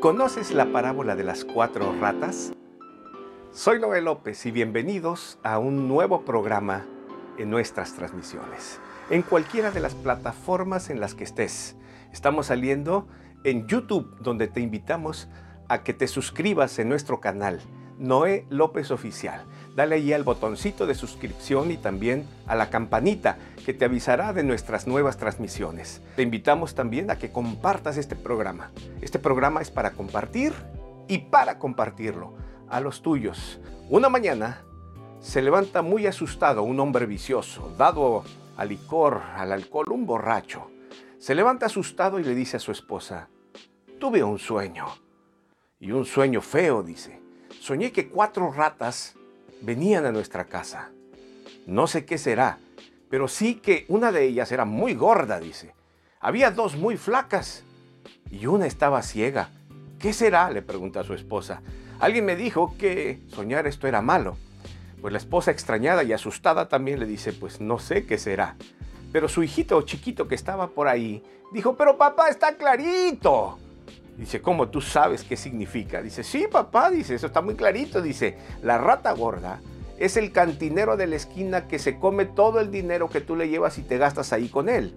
¿Conoces la parábola de las cuatro ratas? Soy Noel López y bienvenidos a un nuevo programa en nuestras transmisiones. En cualquiera de las plataformas en las que estés. Estamos saliendo en YouTube, donde te invitamos a que te suscribas en nuestro canal, Noé López Oficial. Dale ahí al botoncito de suscripción y también a la campanita que te avisará de nuestras nuevas transmisiones. Te invitamos también a que compartas este programa. Este programa es para compartir y para compartirlo a los tuyos. Una mañana se levanta muy asustado un hombre vicioso, dado al licor, al alcohol, un borracho. Se levanta asustado y le dice a su esposa, tuve un sueño. Y un sueño feo, dice. Soñé que cuatro ratas venían a nuestra casa. No sé qué será, pero sí que una de ellas era muy gorda, dice. Había dos muy flacas y una estaba ciega. ¿Qué será? le pregunta a su esposa. Alguien me dijo que soñar esto era malo. Pues la esposa extrañada y asustada también le dice, pues no sé qué será. Pero su hijito chiquito que estaba por ahí dijo, pero papá está clarito. Dice, ¿cómo tú sabes qué significa? Dice, sí, papá, dice, eso está muy clarito. Dice, la rata gorda es el cantinero de la esquina que se come todo el dinero que tú le llevas y te gastas ahí con él.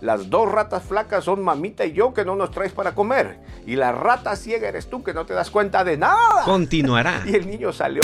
Las dos ratas flacas son mamita y yo que no nos traes para comer. Y la rata ciega eres tú que no te das cuenta de nada. Continuará. Y el niño salió